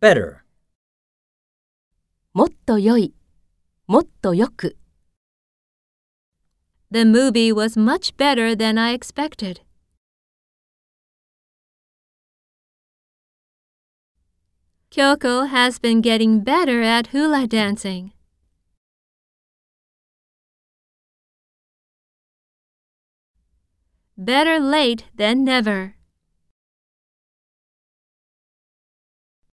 better, もっと良い、もっとよく。The movie was much better than I expected. Kyoko has been getting better at hula dancing. Better late than never.